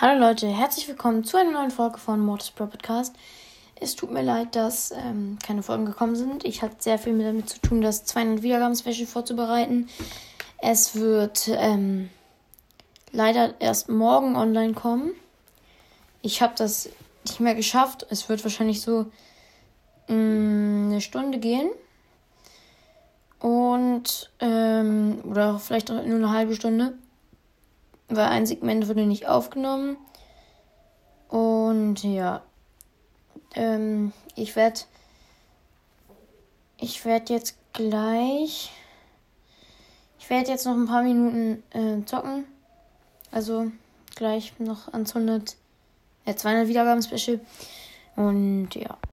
Hallo Leute, herzlich willkommen zu einer neuen Folge von Mortis Pro Podcast. Es tut mir leid, dass ähm, keine Folgen gekommen sind. Ich hatte sehr viel damit zu tun, das 200 Wiedergaben-Special vorzubereiten. Es wird ähm, leider erst morgen online kommen. Ich habe das nicht mehr geschafft. Es wird wahrscheinlich so mh, mm, eine Stunde gehen. Und, ähm, oder vielleicht nur eine halbe Stunde weil ein Segment wurde nicht aufgenommen. Und ja, ähm, ich werde, ich werde jetzt gleich, ich werde jetzt noch ein paar Minuten äh, zocken. Also gleich noch ans 100, äh, 200 Wiedergaben Special. Und ja.